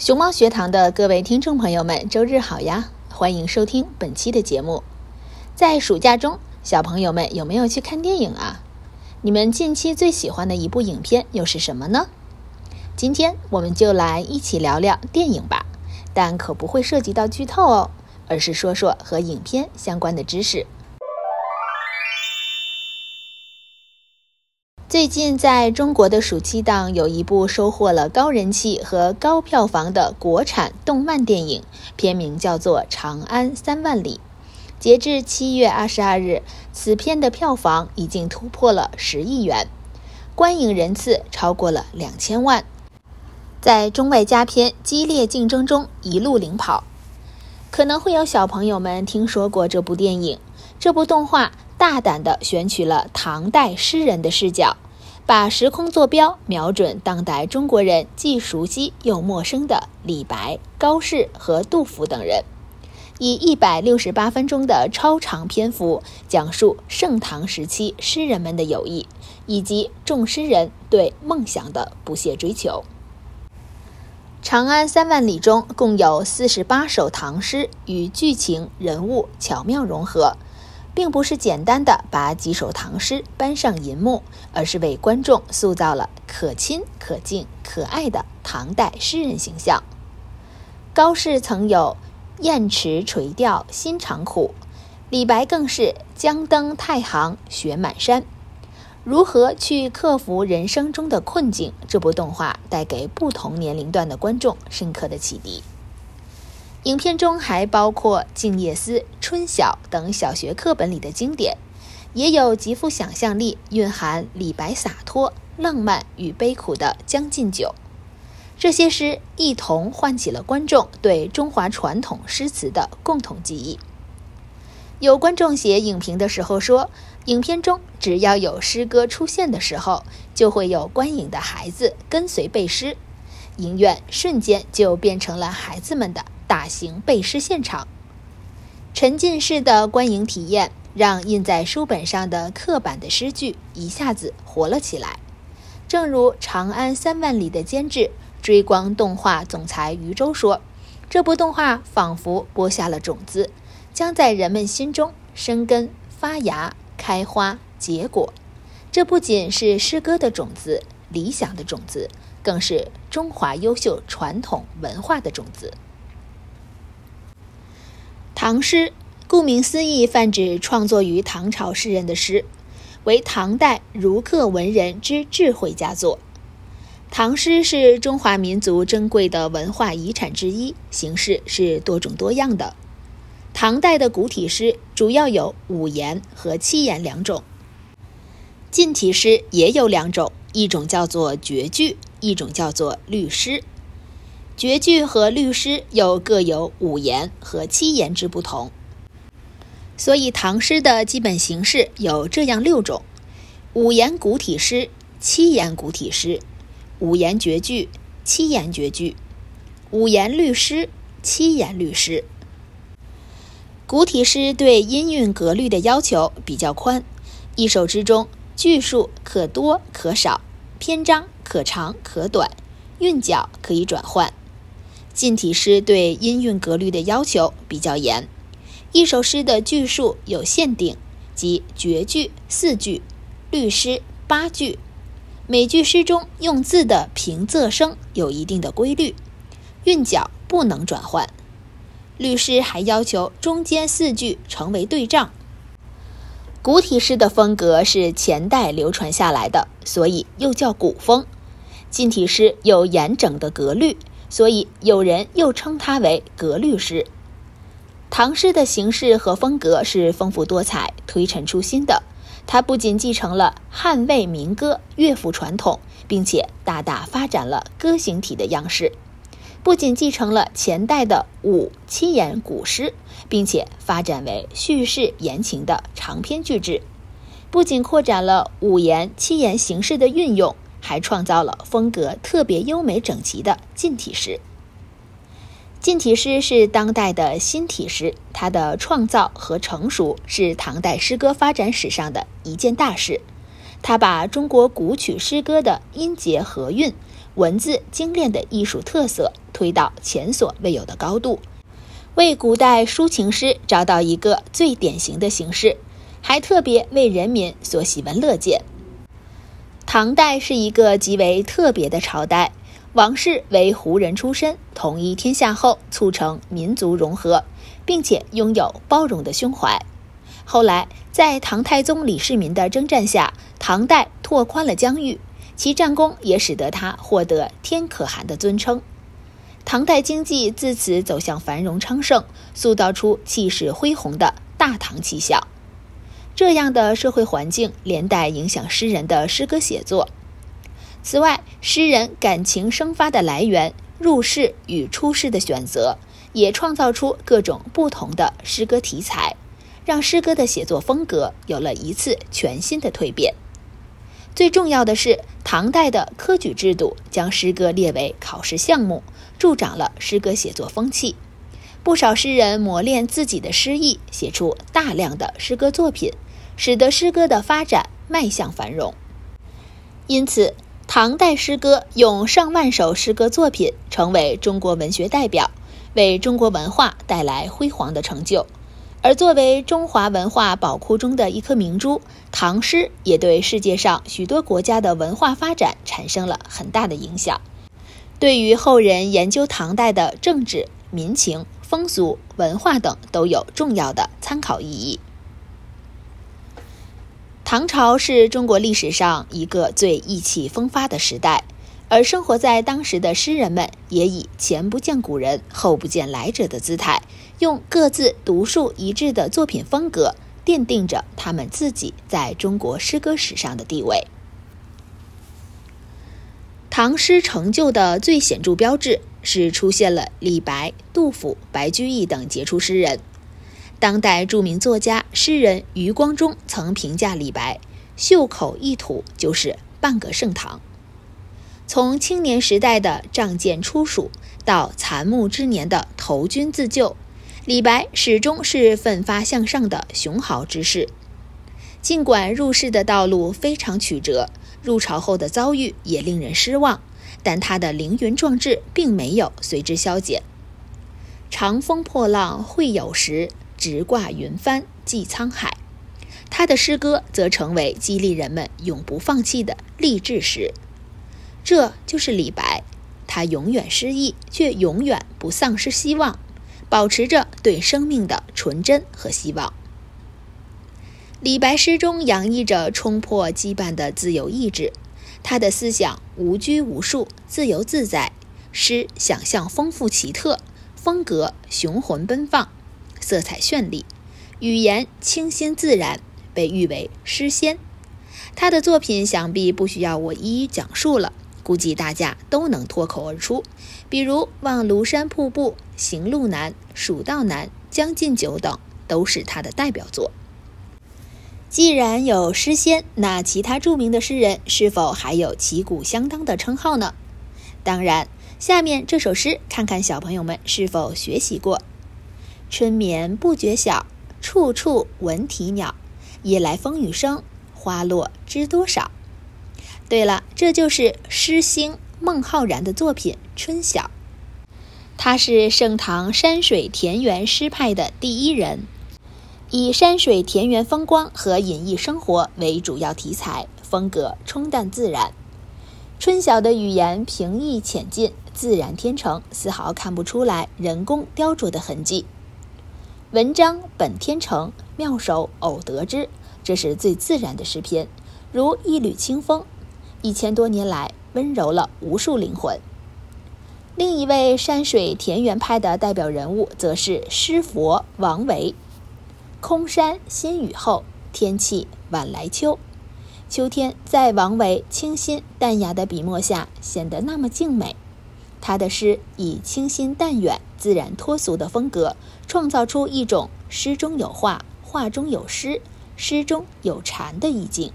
熊猫学堂的各位听众朋友们，周日好呀！欢迎收听本期的节目。在暑假中，小朋友们有没有去看电影啊？你们近期最喜欢的一部影片又是什么呢？今天我们就来一起聊聊电影吧，但可不会涉及到剧透哦，而是说说和影片相关的知识。最近在中国的暑期档，有一部收获了高人气和高票房的国产动漫电影，片名叫做《长安三万里》。截至七月二十二日，此片的票房已经突破了十亿元，观影人次超过了两千万，在中外佳片激烈竞争中一路领跑。可能会有小朋友们听说过这部电影，这部动画。大胆地选取了唐代诗人的视角，把时空坐标瞄准当代中国人既熟悉又陌生的李白、高适和杜甫等人，以一百六十八分钟的超长篇幅，讲述盛唐时期诗人们的友谊，以及众诗人对梦想的不懈追求。《长安三万里》中共有四十八首唐诗，与剧情人物巧妙融合。并不是简单的把几首唐诗搬上银幕，而是为观众塑造了可亲、可敬、可爱的唐代诗人形象。高适曾有“雁池垂钓心常苦”，李白更是“将登太行雪满山”。如何去克服人生中的困境？这部动画带给不同年龄段的观众深刻的启迪。影片中还包括《静夜思》《春晓》等小学课本里的经典，也有极富想象力、蕴含李白洒脱、浪漫与悲苦的《将进酒》。这些诗一同唤起了观众对中华传统诗词的共同记忆。有观众写影评的时候说，影片中只要有诗歌出现的时候，就会有观影的孩子跟随背诗，影院瞬间就变成了孩子们的。大型背诗现场，沉浸式的观影体验让印在书本上的刻板的诗句一下子活了起来。正如《长安三万里》的监制追光动画总裁余舟说：“这部动画仿佛播下了种子，将在人们心中生根发芽、开花结果。这不仅是诗歌的种子、理想的种子，更是中华优秀传统文化的种子。”唐诗，顾名思义，泛指创作于唐朝诗人的诗，为唐代儒客文人之智慧佳作。唐诗是中华民族珍贵的文化遗产之一，形式是多种多样的。唐代的古体诗主要有五言和七言两种，近体诗也有两种，一种叫做绝句，一种叫做律诗。绝句和律诗又各有五言和七言之不同，所以唐诗的基本形式有这样六种：五言古体诗、七言古体诗、五言绝句、七言绝句、五言律诗、七言律诗。古体诗对音韵格律的要求比较宽，一首之中句数可多可少，篇章可长可短，韵脚可以转换。近体诗对音韵格律的要求比较严，一首诗的句数有限定，即绝句四句，律诗八句。每句诗中用字的平仄声有一定的规律，韵脚不能转换。律诗还要求中间四句成为对仗。古体诗的风格是前代流传下来的，所以又叫古风。近体诗有严整的格律。所以有人又称它为格律诗。唐诗的形式和风格是丰富多彩、推陈出新的。它不仅继承了汉魏民歌乐府传统，并且大大发展了歌行体的样式；不仅继承了前代的五七言古诗，并且发展为叙事言情的长篇巨制；不仅扩展了五言七言形式的运用。还创造了风格特别优美整齐的近体诗。近体诗是当代的新体诗，它的创造和成熟是唐代诗歌发展史上的一件大事。它把中国古曲诗歌的音节和韵、文字精炼的艺术特色推到前所未有的高度，为古代抒情诗找到一个最典型的形式，还特别为人民所喜闻乐见。唐代是一个极为特别的朝代，王室为胡人出身，统一天下后促成民族融合，并且拥有包容的胸怀。后来在唐太宗李世民的征战下，唐代拓宽了疆域，其战功也使得他获得“天可汗”的尊称。唐代经济自此走向繁荣昌盛，塑造出气势恢宏的大唐气象。这样的社会环境连带影响诗人的诗歌写作。此外，诗人感情生发的来源、入世与出世的选择，也创造出各种不同的诗歌题材，让诗歌的写作风格有了一次全新的蜕变。最重要的是，唐代的科举制度将诗歌列为考试项目，助长了诗歌写作风气。不少诗人磨练自己的诗意，写出大量的诗歌作品。使得诗歌的发展迈向繁荣，因此，唐代诗歌用上万首诗歌作品成为中国文学代表，为中国文化带来辉煌的成就。而作为中华文化宝库中的一颗明珠，唐诗也对世界上许多国家的文化发展产生了很大的影响，对于后人研究唐代的政治、民情、风俗、文化等都有重要的参考意义。唐朝是中国历史上一个最意气风发的时代，而生活在当时的诗人们也以前不见古人、后不见来者的姿态，用各自独树一帜的作品风格，奠定着他们自己在中国诗歌史上的地位。唐诗成就的最显著标志是出现了李白、杜甫、白居易等杰出诗人。当代著名作家、诗人余光中曾评价李白：“袖口一吐就是半个盛唐。”从青年时代的仗剑出蜀，到残暮之年的投军自救，李白始终是奋发向上的雄豪之士。尽管入世的道路非常曲折，入朝后的遭遇也令人失望，但他的凌云壮志并没有随之消减。长风破浪会有时。直挂云帆济沧海，他的诗歌则成为激励人们永不放弃的励志诗。这就是李白，他永远失意，却永远不丧失希望，保持着对生命的纯真和希望。李白诗中洋溢着冲破羁绊的自由意志，他的思想无拘无束，自由自在，诗想象丰富奇特，风格雄浑奔放，色彩绚丽，语言清新自然，被誉为诗仙。他的作品想必不需要我一一讲述了，估计大家都能脱口而出。比如《望庐山瀑布》《行路难》《蜀道难》《将进酒》等，都是他的代表作。既然有诗仙，那其他著名的诗人是否还有旗鼓相当的称号呢？当然，下面这首诗，看看小朋友们是否学习过：“春眠不觉晓，处处闻啼鸟。夜来风雨声，花落知多少。”对了，这就是诗星孟浩然的作品《春晓》。他是盛唐山水田园诗派的第一人。以山水田园风光和隐逸生活为主要题材，风格冲淡自然。春晓的语言平易浅近，自然天成，丝毫看不出来人工雕琢的痕迹。文章本天成，妙手偶得之，这是最自然的诗篇，如一缕清风，一千多年来温柔了无数灵魂。另一位山水田园派的代表人物，则是诗佛王维。空山新雨后，天气晚来秋。秋天在王维清新淡雅的笔墨下显得那么静美。他的诗以清新淡远、自然脱俗的风格，创造出一种诗中有画、画中有诗、诗中有禅的意境。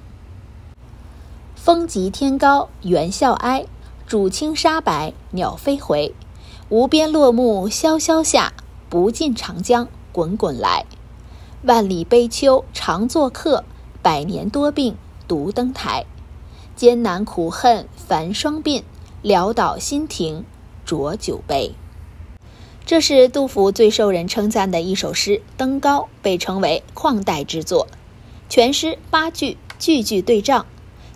风急天高猿啸哀，渚清沙白鸟飞回。无边落木萧萧下，不尽长江滚滚来。万里悲秋常作客，百年多病独登台。艰难苦恨繁霜鬓，潦倒新停浊酒杯。这是杜甫最受人称赞的一首诗《登高》，被称为旷代之作。全诗八句，句句对仗，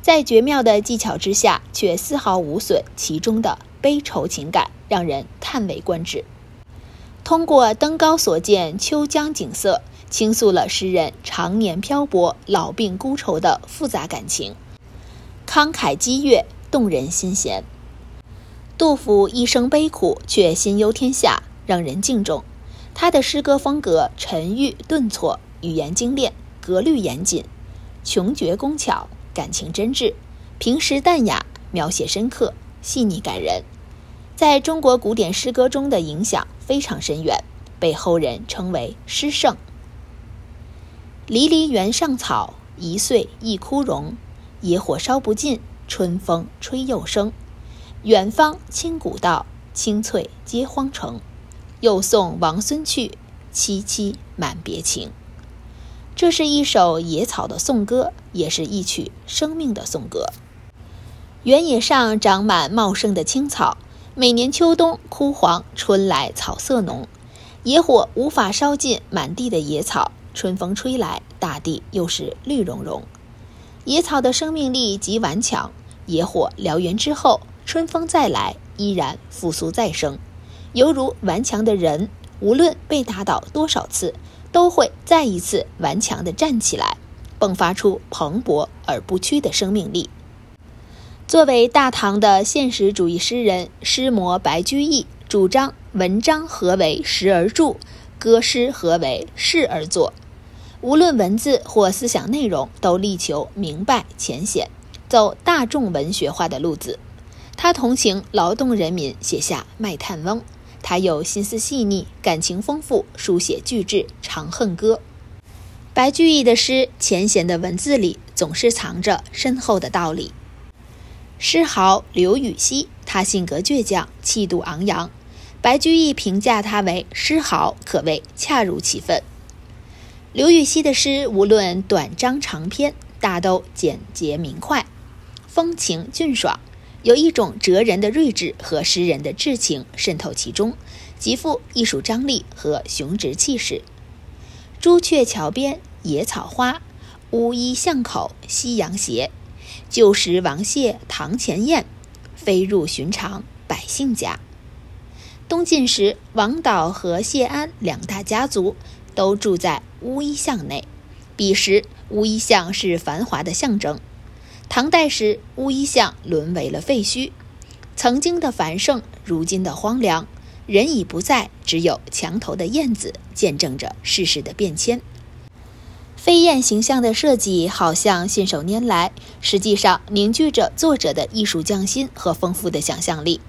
在绝妙的技巧之下，却丝毫无损其中的悲愁情感，让人叹为观止。通过登高所见秋江景色。倾诉了诗人常年漂泊、老病孤愁的复杂感情，慷慨激越，动人心弦。杜甫一生悲苦，却心忧天下，让人敬重。他的诗歌风格沉郁顿挫，语言精炼，格律严谨，穷绝工巧，感情真挚，平实淡雅，描写深刻，细腻感人。在中国古典诗歌中的影响非常深远，被后人称为诗圣。离离原上草，一岁一枯荣。野火烧不尽，春风吹又生。远方清古道，青翠接荒城。又送王孙去，萋萋满别情。这是一首野草的颂歌，也是一曲生命的颂歌。原野上长满茂盛的青草，每年秋冬枯黄，春来草色浓。野火无法烧尽满地的野草。春风吹来，大地又是绿茸茸。野草的生命力极顽强，野火燎原之后，春风再来，依然复苏再生，犹如顽强的人，无论被打倒多少次，都会再一次顽强地站起来，迸发出蓬勃而不屈的生命力。作为大唐的现实主义诗人，诗魔白居易主张文章何为时而著，歌诗何为事而作。无论文字或思想内容，都力求明白浅显，走大众文学化的路子。他同情劳动人民，写下《卖炭翁》。他有心思细腻，感情丰富，书写巨制《长恨歌》。白居易的诗，浅显的文字里总是藏着深厚的道理。诗豪刘禹锡，他性格倔强，气度昂扬。白居易评价他为诗豪，可谓恰如其分。刘禹锡的诗，无论短章长篇，大都简洁明快，风情俊爽，有一种哲人的睿智和诗人的至情渗透其中，极富艺术张力和雄直气势。朱雀桥边野草花，乌衣巷口夕阳斜。旧时王谢堂前燕，飞入寻常百姓家。东晋时，王导和谢安两大家族。都住在乌衣巷内。彼时，乌衣巷是繁华的象征。唐代时，乌衣巷沦为了废墟，曾经的繁盛，如今的荒凉，人已不在，只有墙头的燕子见证着世事的变迁。飞燕形象的设计好像信手拈来，实际上凝聚着作者的艺术匠心和丰富的想象力。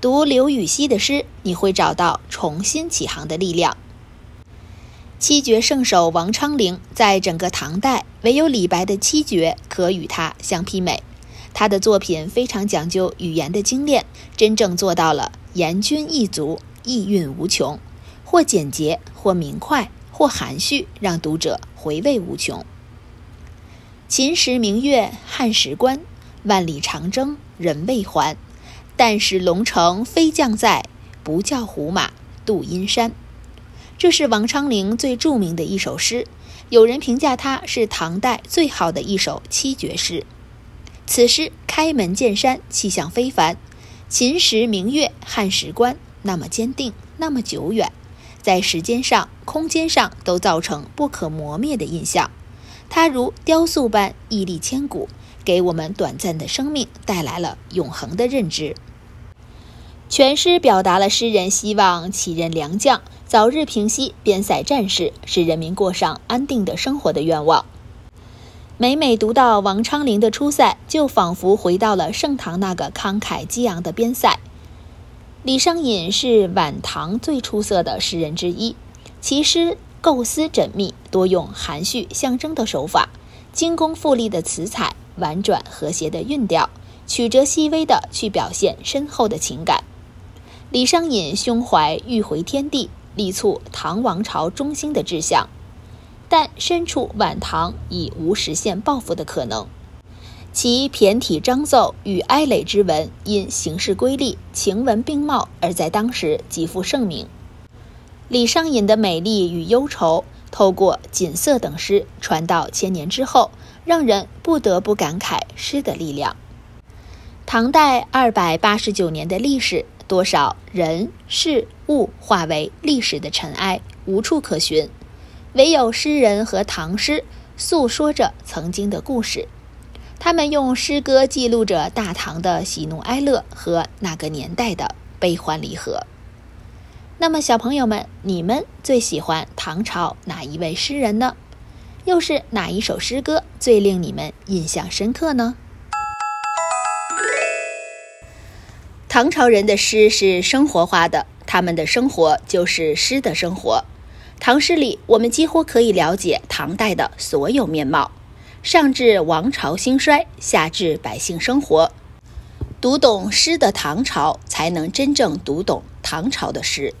读刘禹锡的诗，你会找到重新起航的力量。七绝圣手王昌龄在整个唐代，唯有李白的七绝可与他相媲美。他的作品非常讲究语言的精炼，真正做到了言均意足、意蕴无穷，或简洁，或明快，或含蓄，让读者回味无穷。秦时明月汉时关，万里长征人未还。但使龙城飞将在，不教胡马度阴山。这是王昌龄最著名的一首诗，有人评价它是唐代最好的一首七绝诗。此诗开门见山，气象非凡。秦时明月汉时关，那么坚定，那么久远，在时间上、空间上都造成不可磨灭的印象。它如雕塑般屹立千古，给我们短暂的生命带来了永恒的认知。全诗表达了诗人希望启任良将。早日平息边塞战事，使人民过上安定的生活的愿望。每每读到王昌龄的出塞，就仿佛回到了盛唐那个慷慨激昂的边塞。李商隐是晚唐最出色的诗人之一，其诗构思缜密，多用含蓄象征的手法，精工富丽的词采，婉转和谐的韵调，曲折细微的去表现深厚的情感。李商隐胸怀欲回天地。力促唐王朝中兴的志向，但身处晚唐已无实现抱负的可能。其骈体章奏与哀垒之文，因形式瑰丽、情文并茂，而在当时极负盛名。李商隐的美丽与忧愁，透过《锦瑟》等诗传到千年之后，让人不得不感慨诗的力量。唐代二百八十九年的历史。多少人事物化为历史的尘埃，无处可寻，唯有诗人和唐诗诉说着曾经的故事。他们用诗歌记录着大唐的喜怒哀乐和那个年代的悲欢离合。那么，小朋友们，你们最喜欢唐朝哪一位诗人呢？又是哪一首诗歌最令你们印象深刻呢？唐朝人的诗是生活化的，他们的生活就是诗的生活。唐诗里，我们几乎可以了解唐代的所有面貌，上至王朝兴衰，下至百姓生活。读懂诗的唐朝，才能真正读懂唐朝的诗。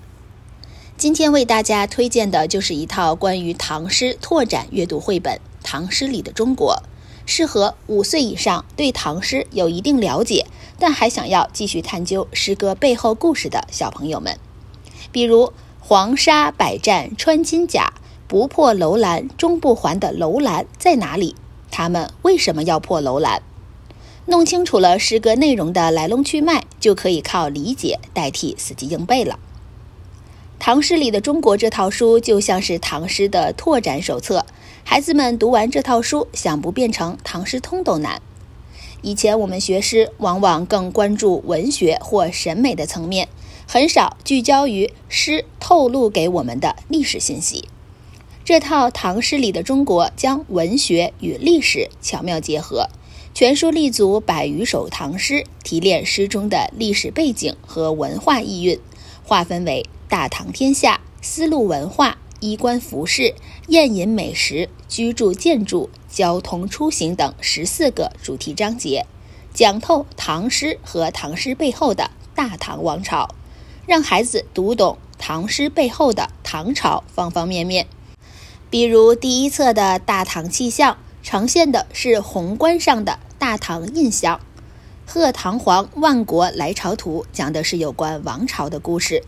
今天为大家推荐的就是一套关于唐诗拓展阅读绘本《唐诗里的中国》。适合五岁以上对唐诗有一定了解，但还想要继续探究诗歌背后故事的小朋友们。比如“黄沙百战穿金甲，不破楼兰终不还”的楼兰在哪里？他们为什么要破楼兰？弄清楚了诗歌内容的来龙去脉，就可以靠理解代替死记硬背了。唐诗里的中国这套书就像是唐诗的拓展手册。孩子们读完这套书，想不变成唐诗通都难。以前我们学诗，往往更关注文学或审美的层面，很少聚焦于诗透露给我们的历史信息。这套唐诗里的中国，将文学与历史巧妙结合，全书立足百余首唐诗，提炼诗中的历史背景和文化意蕴，划分为大唐天下、丝路文化。衣冠服饰、宴饮美食、居住建筑、交通出行等十四个主题章节，讲透唐诗和唐诗背后的大唐王朝，让孩子读懂唐诗背后的唐朝方方面面。比如第一册的《大唐气象》，呈现的是宏观上的大唐印象；《贺唐皇万国来朝图》讲的是有关王朝的故事。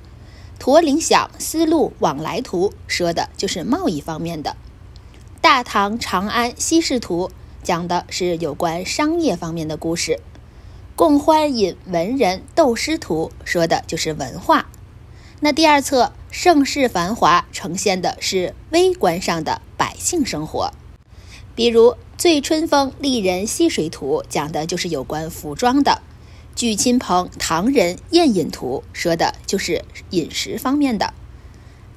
驼铃响，丝路往来图说的就是贸易方面的；大唐长安西市图讲的是有关商业方面的故事；共欢饮文人斗诗图说的就是文化。那第二册盛世繁华呈现的是微观上的百姓生活，比如醉春风丽人戏水图》讲的就是有关服装的，《聚亲朋唐人宴饮图》说的就是饮食方面的，《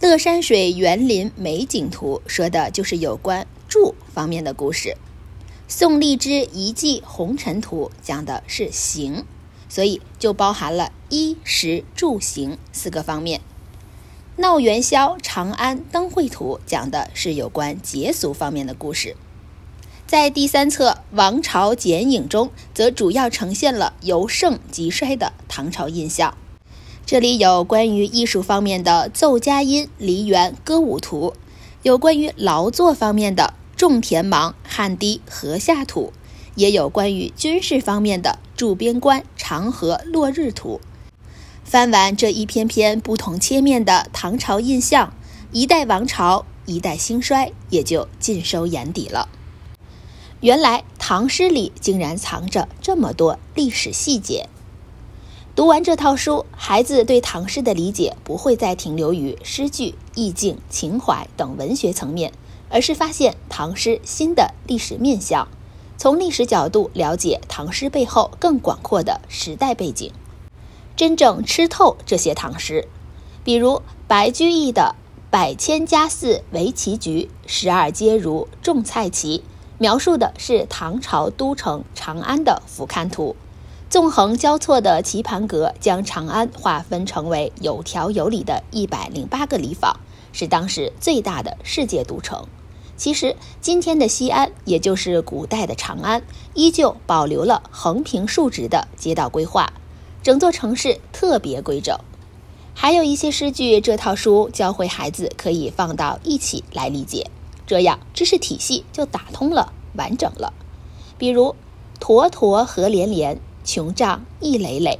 乐山水园林美景图》说的就是有关住方面的故事，《宋荔枝遗迹红尘图》讲的是行，所以就包含了衣食住行四个方面。《闹元宵长安灯会图》讲的是有关节俗方面的故事。在第三册《王朝剪影》中，则主要呈现了由盛及衰的唐朝印象。这里有关于艺术方面的奏佳音梨园歌舞图，有关于劳作方面的种田忙汗滴禾下土，也有关于军事方面的驻边关长河落日图。翻完这一篇篇不同切面的唐朝印象，一代王朝，一代兴衰，也就尽收眼底了。原来唐诗里竟然藏着这么多历史细节。读完这套书，孩子对唐诗的理解不会再停留于诗句、意境、情怀等文学层面，而是发现唐诗新的历史面相，从历史角度了解唐诗背后更广阔的时代背景，真正吃透这些唐诗。比如白居易的“百千家寺围棋局，十二街如种菜畦”。描述的是唐朝都城长安的俯瞰图，纵横交错的棋盘格将长安划分成为有条有理的一百零八个里坊，是当时最大的世界都城。其实，今天的西安，也就是古代的长安，依旧保留了横平竖直的街道规划，整座城市特别规整。还有一些诗句，这套书教会孩子可以放到一起来理解。这样知识体系就打通了，完整了。比如“沱沱河连连，琼嶂一累累。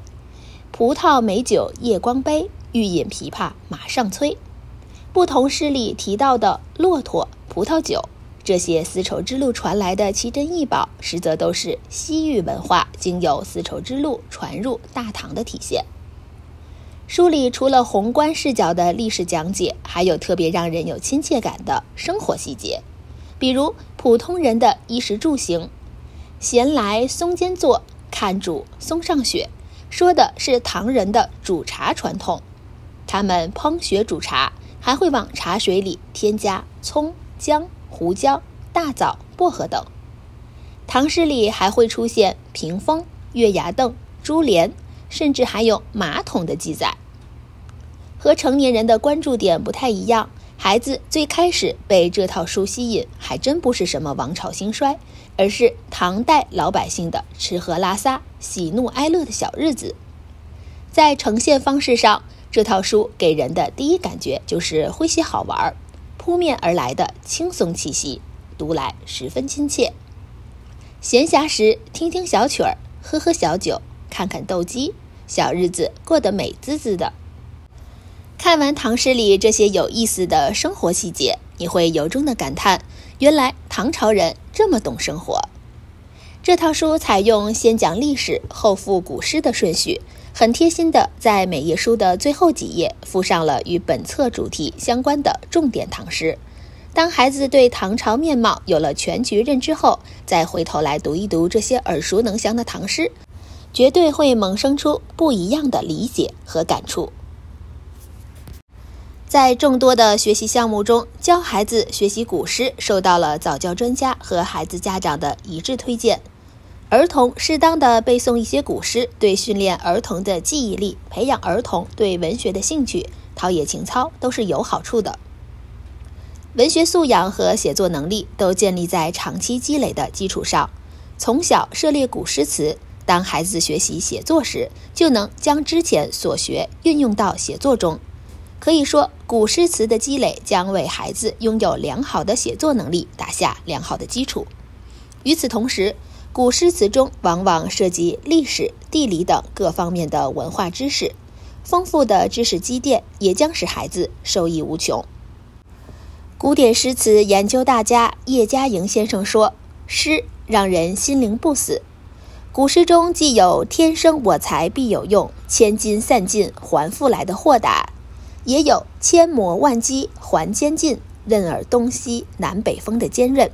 葡萄美酒夜光杯，欲饮琵琶马上催。”不同诗里提到的骆驼、葡萄酒这些丝绸之路传来的奇珍异宝，实则都是西域文化经由丝绸之路传入大唐的体现。书里除了宏观视角的历史讲解，还有特别让人有亲切感的生活细节，比如普通人的衣食住行。闲来松间坐，看煮松上雪，说的是唐人的煮茶传统。他们烹雪煮茶，还会往茶水里添加葱、姜、胡椒、大枣、薄荷等。唐诗里还会出现屏风、月牙凳、珠帘。甚至还有马桶的记载，和成年人的关注点不太一样。孩子最开始被这套书吸引，还真不是什么王朝兴衰，而是唐代老百姓的吃喝拉撒、喜怒哀乐的小日子。在呈现方式上，这套书给人的第一感觉就是诙谐好玩，扑面而来的轻松气息，读来十分亲切。闲暇时听听小曲儿，喝喝小酒。看看斗鸡，小日子过得美滋滋的。看完唐诗里这些有意思的生活细节，你会由衷的感叹：原来唐朝人这么懂生活。这套书采用先讲历史后附古诗的顺序，很贴心的在每页书的最后几页附上了与本册主题相关的重点唐诗。当孩子对唐朝面貌有了全局认知后，再回头来读一读这些耳熟能详的唐诗。绝对会萌生出不一样的理解和感触。在众多的学习项目中，教孩子学习古诗受到了早教专家和孩子家长的一致推荐。儿童适当的背诵一些古诗，对训练儿童的记忆力、培养儿童对文学的兴趣、陶冶情操都是有好处的。文学素养和写作能力都建立在长期积累的基础上，从小涉猎古诗词。当孩子学习写作时，就能将之前所学运用到写作中。可以说，古诗词的积累将为孩子拥有良好的写作能力打下良好的基础。与此同时，古诗词中往往涉及历史、地理等各方面的文化知识，丰富的知识积淀也将使孩子受益无穷。古典诗词研究大家叶嘉莹先生说：“诗让人心灵不死。”古诗中既有“天生我材必有用，千金散尽还复来”的豁达，也有“千磨万击还坚劲，任尔东西南北风”的坚韧。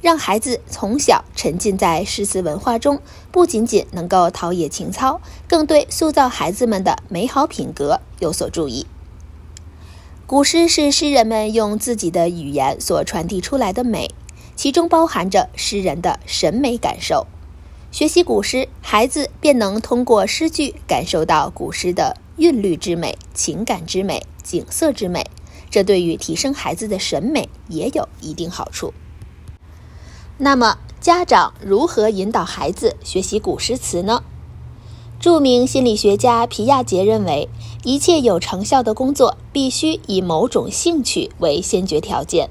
让孩子从小沉浸在诗词文化中，不仅仅能够陶冶情操，更对塑造孩子们的美好品格有所注意。古诗是诗人们用自己的语言所传递出来的美，其中包含着诗人的审美感受。学习古诗，孩子便能通过诗句感受到古诗的韵律之美、情感之美、景色之美，这对于提升孩子的审美也有一定好处。那么，家长如何引导孩子学习古诗词呢？著名心理学家皮亚杰认为，一切有成效的工作必须以某种兴趣为先决条件。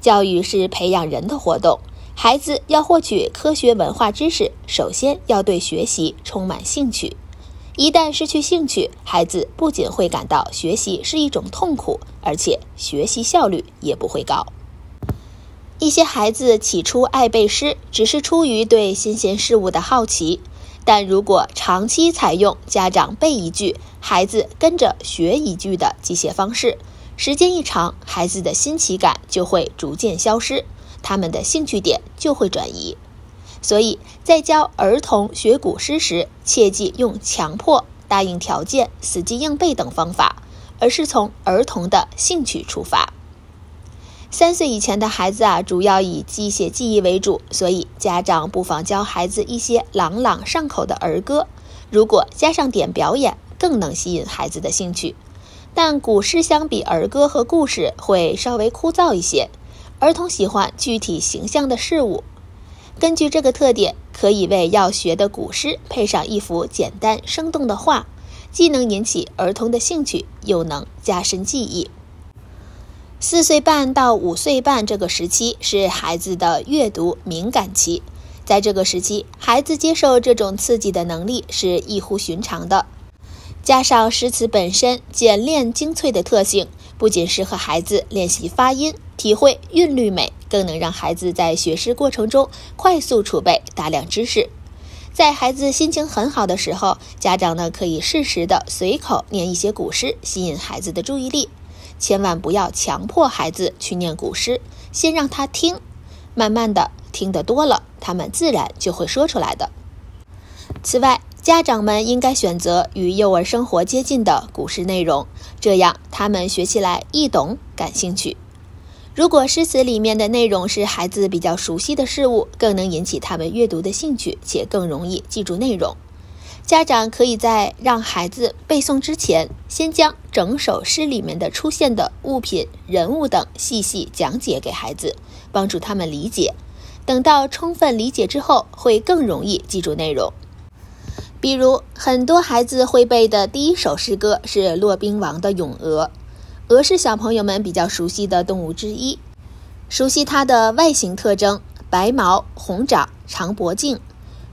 教育是培养人的活动，孩子要获取科学文化知识，首先要对学习充满兴趣。一旦失去兴趣，孩子不仅会感到学习是一种痛苦，而且学习效率也不会高。一些孩子起初爱背诗，只是出于对新鲜事物的好奇；但如果长期采用家长背一句，孩子跟着学一句的机械方式，时间一长，孩子的新奇感就会逐渐消失，他们的兴趣点就会转移。所以在教儿童学古诗时，切忌用强迫、答应条件、死记硬背等方法，而是从儿童的兴趣出发。三岁以前的孩子啊，主要以机械记忆为主，所以家长不妨教孩子一些朗朗上口的儿歌。如果加上点表演，更能吸引孩子的兴趣。但古诗相比儿歌和故事会稍微枯燥一些，儿童喜欢具体形象的事物。根据这个特点，可以为要学的古诗配上一幅简单生动的画，既能引起儿童的兴趣，又能加深记忆。四岁半到五岁半这个时期是孩子的阅读敏感期，在这个时期，孩子接受这种刺激的能力是异乎寻常的。加上诗词本身简练精粹的特性，不仅适合孩子练习发音、体会韵律美，更能让孩子在学诗过程中快速储备大量知识。在孩子心情很好的时候，家长呢可以适时的随口念一些古诗，吸引孩子的注意力。千万不要强迫孩子去念古诗，先让他听，慢慢的听得多了，他们自然就会说出来的。此外，家长们应该选择与幼儿生活接近的古诗内容，这样他们学起来易懂、感兴趣。如果诗词里面的内容是孩子比较熟悉的事物，更能引起他们阅读的兴趣，且更容易记住内容。家长可以在让孩子背诵之前，先将整首诗里面的出现的物品、人物等细细讲解给孩子，帮助他们理解。等到充分理解之后，会更容易记住内容。比如，很多孩子会背的第一首诗歌是骆宾王的《咏鹅》。鹅是小朋友们比较熟悉的动物之一，熟悉它的外形特征：白毛、红掌、长脖颈，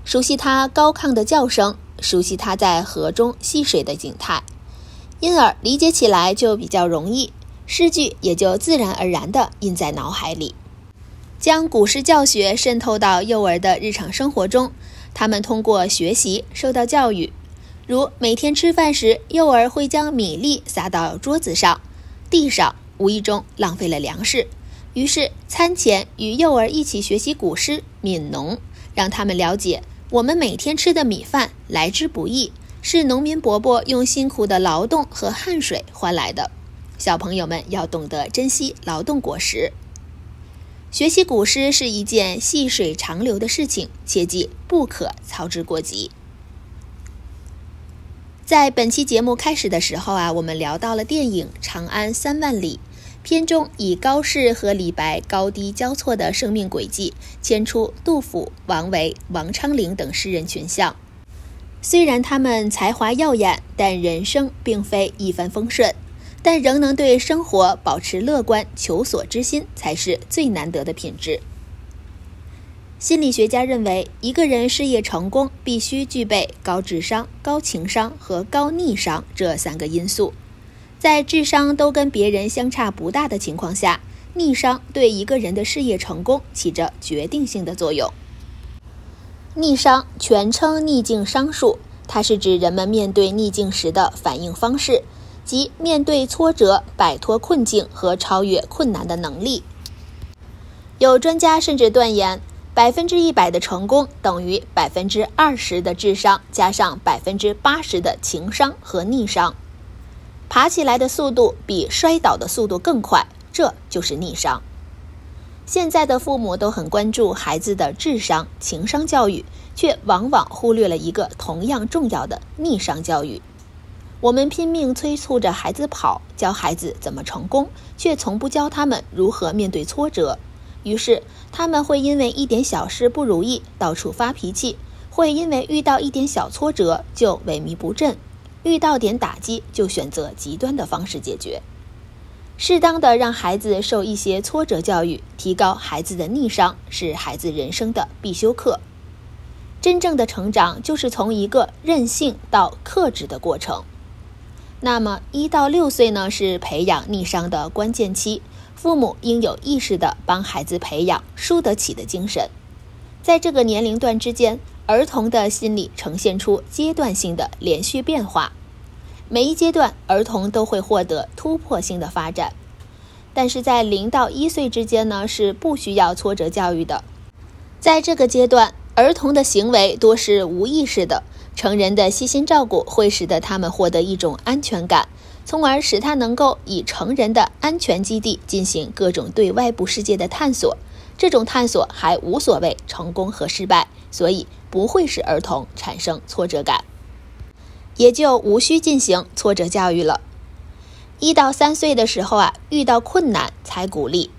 熟悉它高亢的叫声。熟悉它在河中戏水的景态，因而理解起来就比较容易，诗句也就自然而然地印在脑海里。将古诗教学渗透到幼儿的日常生活中，他们通过学习受到教育。如每天吃饭时，幼儿会将米粒撒到桌子上、地上，无意中浪费了粮食。于是餐前与幼儿一起学习古诗《悯农》，让他们了解。我们每天吃的米饭来之不易，是农民伯伯用辛苦的劳动和汗水换来的。小朋友们要懂得珍惜劳动果实。学习古诗是一件细水长流的事情，切记不可操之过急。在本期节目开始的时候啊，我们聊到了电影《长安三万里》。片中以高适和李白高低交错的生命轨迹，牵出杜甫、王维、王昌龄等诗人群像。虽然他们才华耀眼，但人生并非一帆风顺，但仍能对生活保持乐观、求索之心，才是最难得的品质。心理学家认为，一个人事业成功，必须具备高智商、高情商和高逆商这三个因素。在智商都跟别人相差不大的情况下，逆商对一个人的事业成功起着决定性的作用。逆商全称逆境商数，它是指人们面对逆境时的反应方式，即面对挫折摆脱困境和超越困难的能力。有专家甚至断言，百分之一百的成功等于百分之二十的智商加上百分之八十的情商和逆商。爬起来的速度比摔倒的速度更快，这就是逆商。现在的父母都很关注孩子的智商、情商教育，却往往忽略了一个同样重要的逆商教育。我们拼命催促着孩子跑，教孩子怎么成功，却从不教他们如何面对挫折。于是，他们会因为一点小事不如意到处发脾气，会因为遇到一点小挫折就萎靡不振，遇到点打击就选择极端的方式解决。适当的让孩子受一些挫折教育，提高孩子的逆商，是孩子人生的必修课。真正的成长就是从一个任性到克制的过程。那么，一到六岁呢，是培养逆商的关键期，父母应有意识的帮孩子培养输得起的精神。在这个年龄段之间，儿童的心理呈现出阶段性的连续变化。每一阶段，儿童都会获得突破性的发展，但是在零到一岁之间呢，是不需要挫折教育的。在这个阶段，儿童的行为多是无意识的，成人的细心照顾会使得他们获得一种安全感，从而使他能够以成人的安全基地进行各种对外部世界的探索。这种探索还无所谓成功和失败，所以不会使儿童产生挫折感。也就无需进行挫折教育了。一到三岁的时候啊，遇到困难才鼓励。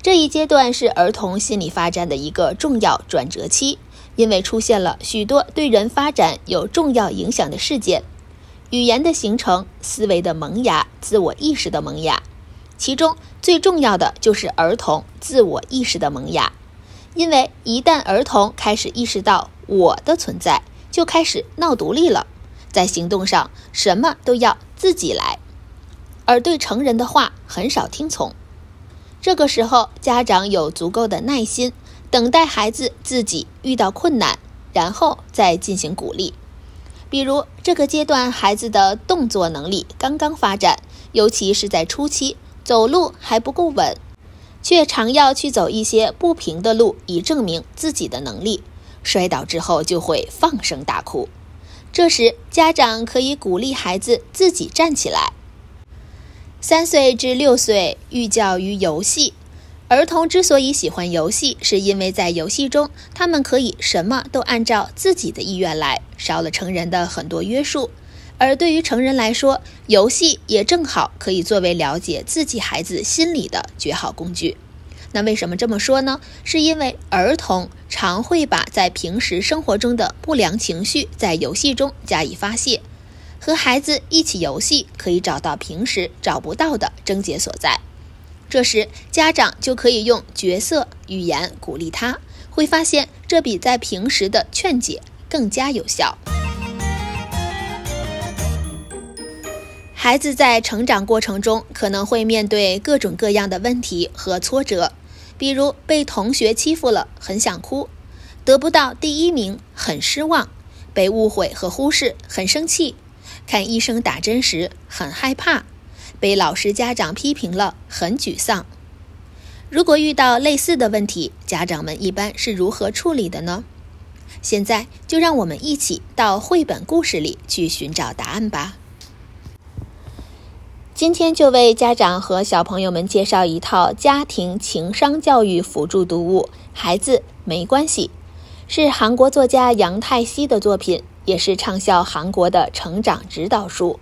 这一阶段是儿童心理发展的一个重要转折期，因为出现了许多对人发展有重要影响的事件：语言的形成、思维的萌芽、自我意识的萌芽。其中最重要的就是儿童自我意识的萌芽，因为一旦儿童开始意识到我的存在，就开始闹独立了。在行动上，什么都要自己来，而对成人的话很少听从。这个时候，家长有足够的耐心，等待孩子自己遇到困难，然后再进行鼓励。比如这个阶段，孩子的动作能力刚刚发展，尤其是在初期，走路还不够稳，却常要去走一些不平的路，以证明自己的能力。摔倒之后，就会放声大哭。这时，家长可以鼓励孩子自己站起来。三岁至六岁寓教于游戏。儿童之所以喜欢游戏，是因为在游戏中，他们可以什么都按照自己的意愿来，少了成人的很多约束。而对于成人来说，游戏也正好可以作为了解自己孩子心理的绝好工具。那为什么这么说呢？是因为儿童常会把在平时生活中的不良情绪在游戏中加以发泄，和孩子一起游戏可以找到平时找不到的症结所在。这时，家长就可以用角色语言鼓励他，会发现这比在平时的劝解更加有效。孩子在成长过程中可能会面对各种各样的问题和挫折。比如被同学欺负了，很想哭；得不到第一名，很失望；被误会和忽视，很生气；看医生打针时，很害怕；被老师、家长批评了，很沮丧。如果遇到类似的问题，家长们一般是如何处理的呢？现在就让我们一起到绘本故事里去寻找答案吧。今天就为家长和小朋友们介绍一套家庭情商教育辅助读物《孩子没关系》，是韩国作家杨泰熙的作品，也是畅销韩国的成长指导书。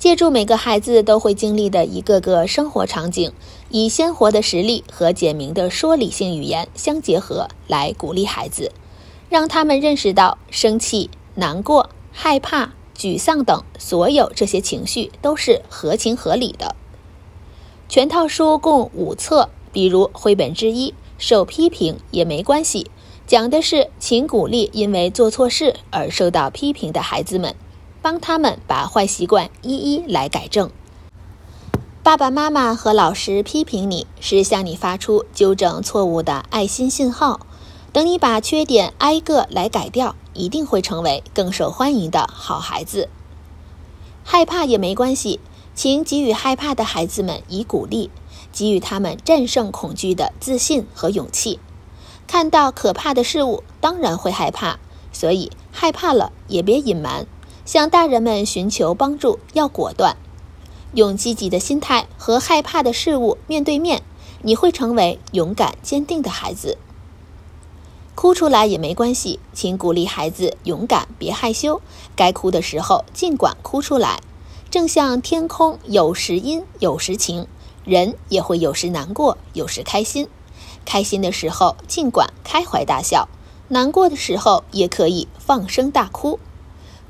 借助每个孩子都会经历的一个个生活场景，以鲜活的实例和简明的说理性语言相结合，来鼓励孩子，让他们认识到生气、难过、害怕。沮丧等所有这些情绪都是合情合理的。全套书共五册，比如绘本之一，受批评也没关系，讲的是请鼓励因为做错事而受到批评的孩子们，帮他们把坏习惯一一来改正。爸爸妈妈和老师批评你是向你发出纠正错误的爱心信号，等你把缺点挨个来改掉。一定会成为更受欢迎的好孩子。害怕也没关系，请给予害怕的孩子们以鼓励，给予他们战胜恐惧的自信和勇气。看到可怕的事物，当然会害怕，所以害怕了也别隐瞒，向大人们寻求帮助要果断，用积极的心态和害怕的事物面对面，你会成为勇敢坚定的孩子。哭出来也没关系，请鼓励孩子勇敢，别害羞，该哭的时候尽管哭出来。正像天空有时阴有时晴，人也会有时难过，有时开心。开心的时候尽管开怀大笑，难过的时候也可以放声大哭。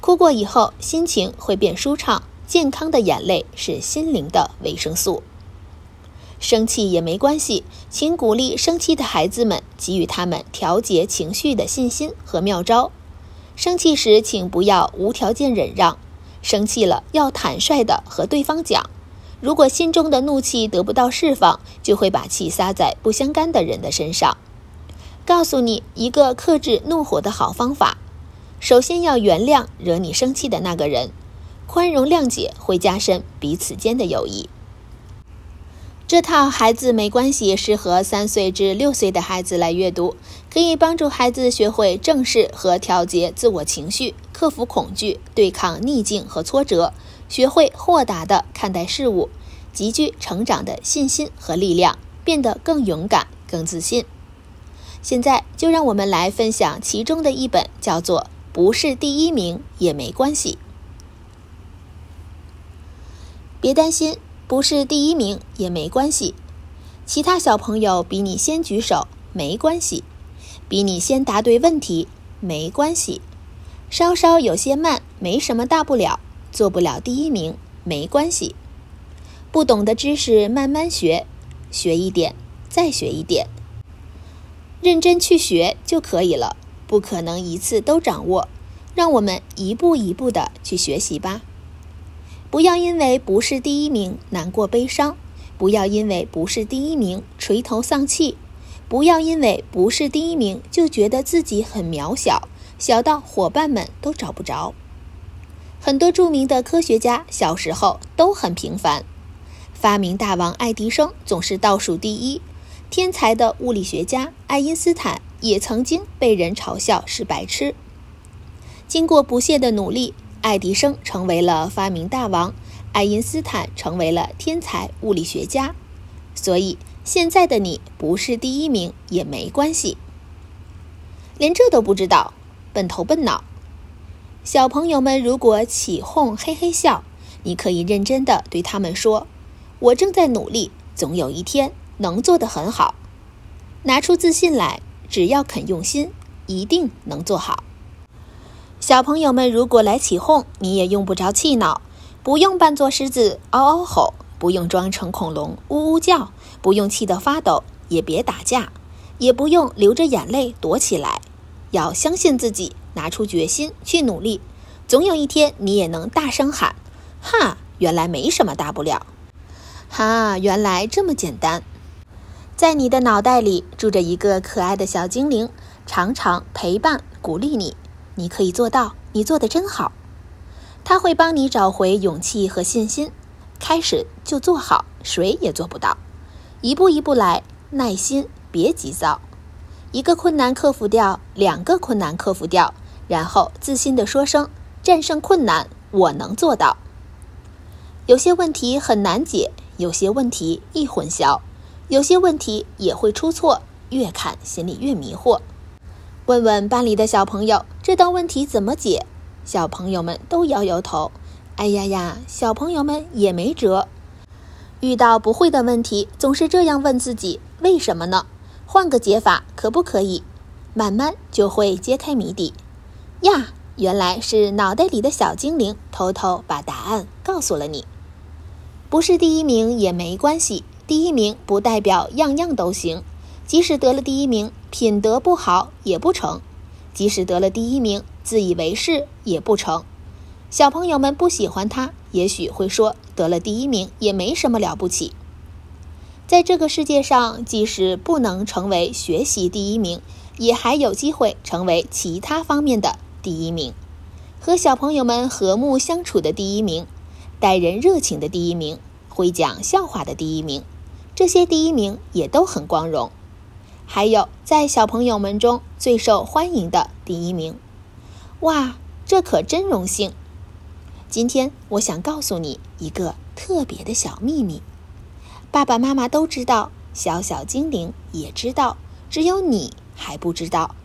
哭过以后，心情会变舒畅。健康的眼泪是心灵的维生素。生气也没关系，请鼓励生气的孩子们，给予他们调节情绪的信心和妙招。生气时，请不要无条件忍让。生气了，要坦率地和对方讲。如果心中的怒气得不到释放，就会把气撒在不相干的人的身上。告诉你一个克制怒火的好方法：首先要原谅惹你生气的那个人，宽容谅解会加深彼此间的友谊。这套孩子没关系，适合三岁至六岁的孩子来阅读，可以帮助孩子学会正视和调节自我情绪，克服恐惧，对抗逆境和挫折，学会豁达地看待事物，极具成长的信心和力量，变得更勇敢、更自信。现在就让我们来分享其中的一本，叫做《不是第一名也没关系》，别担心。不是第一名也没关系，其他小朋友比你先举手没关系，比你先答对问题没关系，稍稍有些慢没什么大不了，做不了第一名没关系，不懂的知识慢慢学，学一点再学一点，认真去学就可以了，不可能一次都掌握，让我们一步一步的去学习吧。不要因为不是第一名难过悲伤，不要因为不是第一名垂头丧气，不要因为不是第一名就觉得自己很渺小，小到伙伴们都找不着。很多著名的科学家小时候都很平凡，发明大王爱迪生总是倒数第一，天才的物理学家爱因斯坦也曾经被人嘲笑是白痴。经过不懈的努力。爱迪生成为了发明大王，爱因斯坦成为了天才物理学家，所以现在的你不是第一名也没关系。连这都不知道，笨头笨脑。小朋友们如果起哄嘿嘿笑，你可以认真的对他们说：“我正在努力，总有一天能做得很好。”拿出自信来，只要肯用心，一定能做好。小朋友们，如果来起哄，你也用不着气恼，不用扮作狮子嗷嗷吼，不用装成恐龙呜呜叫，不用气得发抖，也别打架，也不用流着眼泪躲起来，要相信自己，拿出决心去努力，总有一天你也能大声喊：“哈，原来没什么大不了，哈，原来这么简单。”在你的脑袋里住着一个可爱的小精灵，常常陪伴鼓励你。你可以做到，你做的真好。他会帮你找回勇气和信心，开始就做好，谁也做不到。一步一步来，耐心，别急躁。一个困难克服掉，两个困难克服掉，然后自信地说声：“战胜困难，我能做到。”有些问题很难解，有些问题易混淆，有些问题也会出错，越看心里越迷惑。问问班里的小朋友，这道问题怎么解？小朋友们都摇摇头。哎呀呀，小朋友们也没辙。遇到不会的问题，总是这样问自己：为什么呢？换个解法可不可以？慢慢就会揭开谜底。呀，原来是脑袋里的小精灵偷偷把答案告诉了你。不是第一名也没关系，第一名不代表样样都行。即使得了第一名，品德不好也不成；即使得了第一名，自以为是也不成。小朋友们不喜欢他，也许会说得了第一名也没什么了不起。在这个世界上，即使不能成为学习第一名，也还有机会成为其他方面的第一名。和小朋友们和睦相处的第一名，待人热情的第一名，会讲笑话的第一名。这些第一名也都很光荣。还有在小朋友们中最受欢迎的第一名，哇，这可真荣幸！今天我想告诉你一个特别的小秘密，爸爸妈妈都知道，小小精灵也知道，只有你还不知道。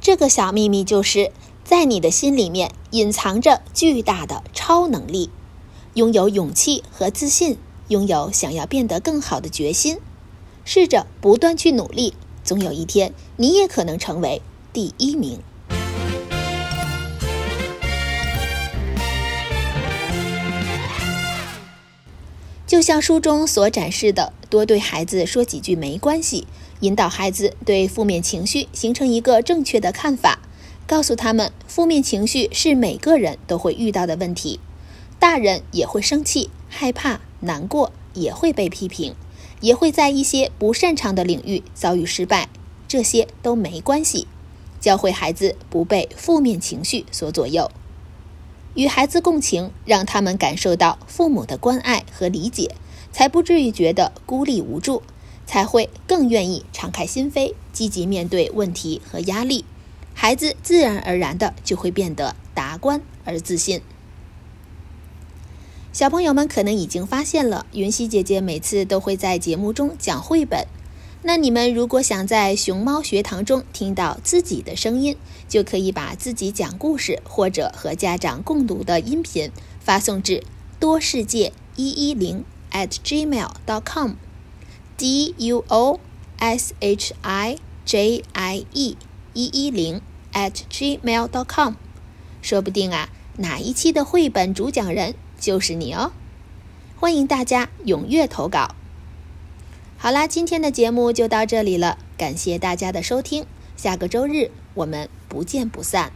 这个小秘密就是在你的心里面隐藏着巨大的超能力，拥有勇气和自信，拥有想要变得更好的决心。试着不断去努力，总有一天你也可能成为第一名。就像书中所展示的，多对孩子说几句没关系，引导孩子对负面情绪形成一个正确的看法，告诉他们负面情绪是每个人都会遇到的问题，大人也会生气、害怕、难过，也会被批评。也会在一些不擅长的领域遭遇失败，这些都没关系。教会孩子不被负面情绪所左右，与孩子共情，让他们感受到父母的关爱和理解，才不至于觉得孤立无助，才会更愿意敞开心扉，积极面对问题和压力。孩子自然而然的就会变得达观而自信。小朋友们可能已经发现了，云溪姐姐每次都会在节目中讲绘本。那你们如果想在熊猫学堂中听到自己的声音，就可以把自己讲故事或者和家长共读的音频发送至多世界一一零 at gmail dot com，d u o s h i j i e 一一零 at gmail dot com，说不定啊，哪一期的绘本主讲人？就是你哦！欢迎大家踊跃投稿。好啦，今天的节目就到这里了，感谢大家的收听，下个周日我们不见不散。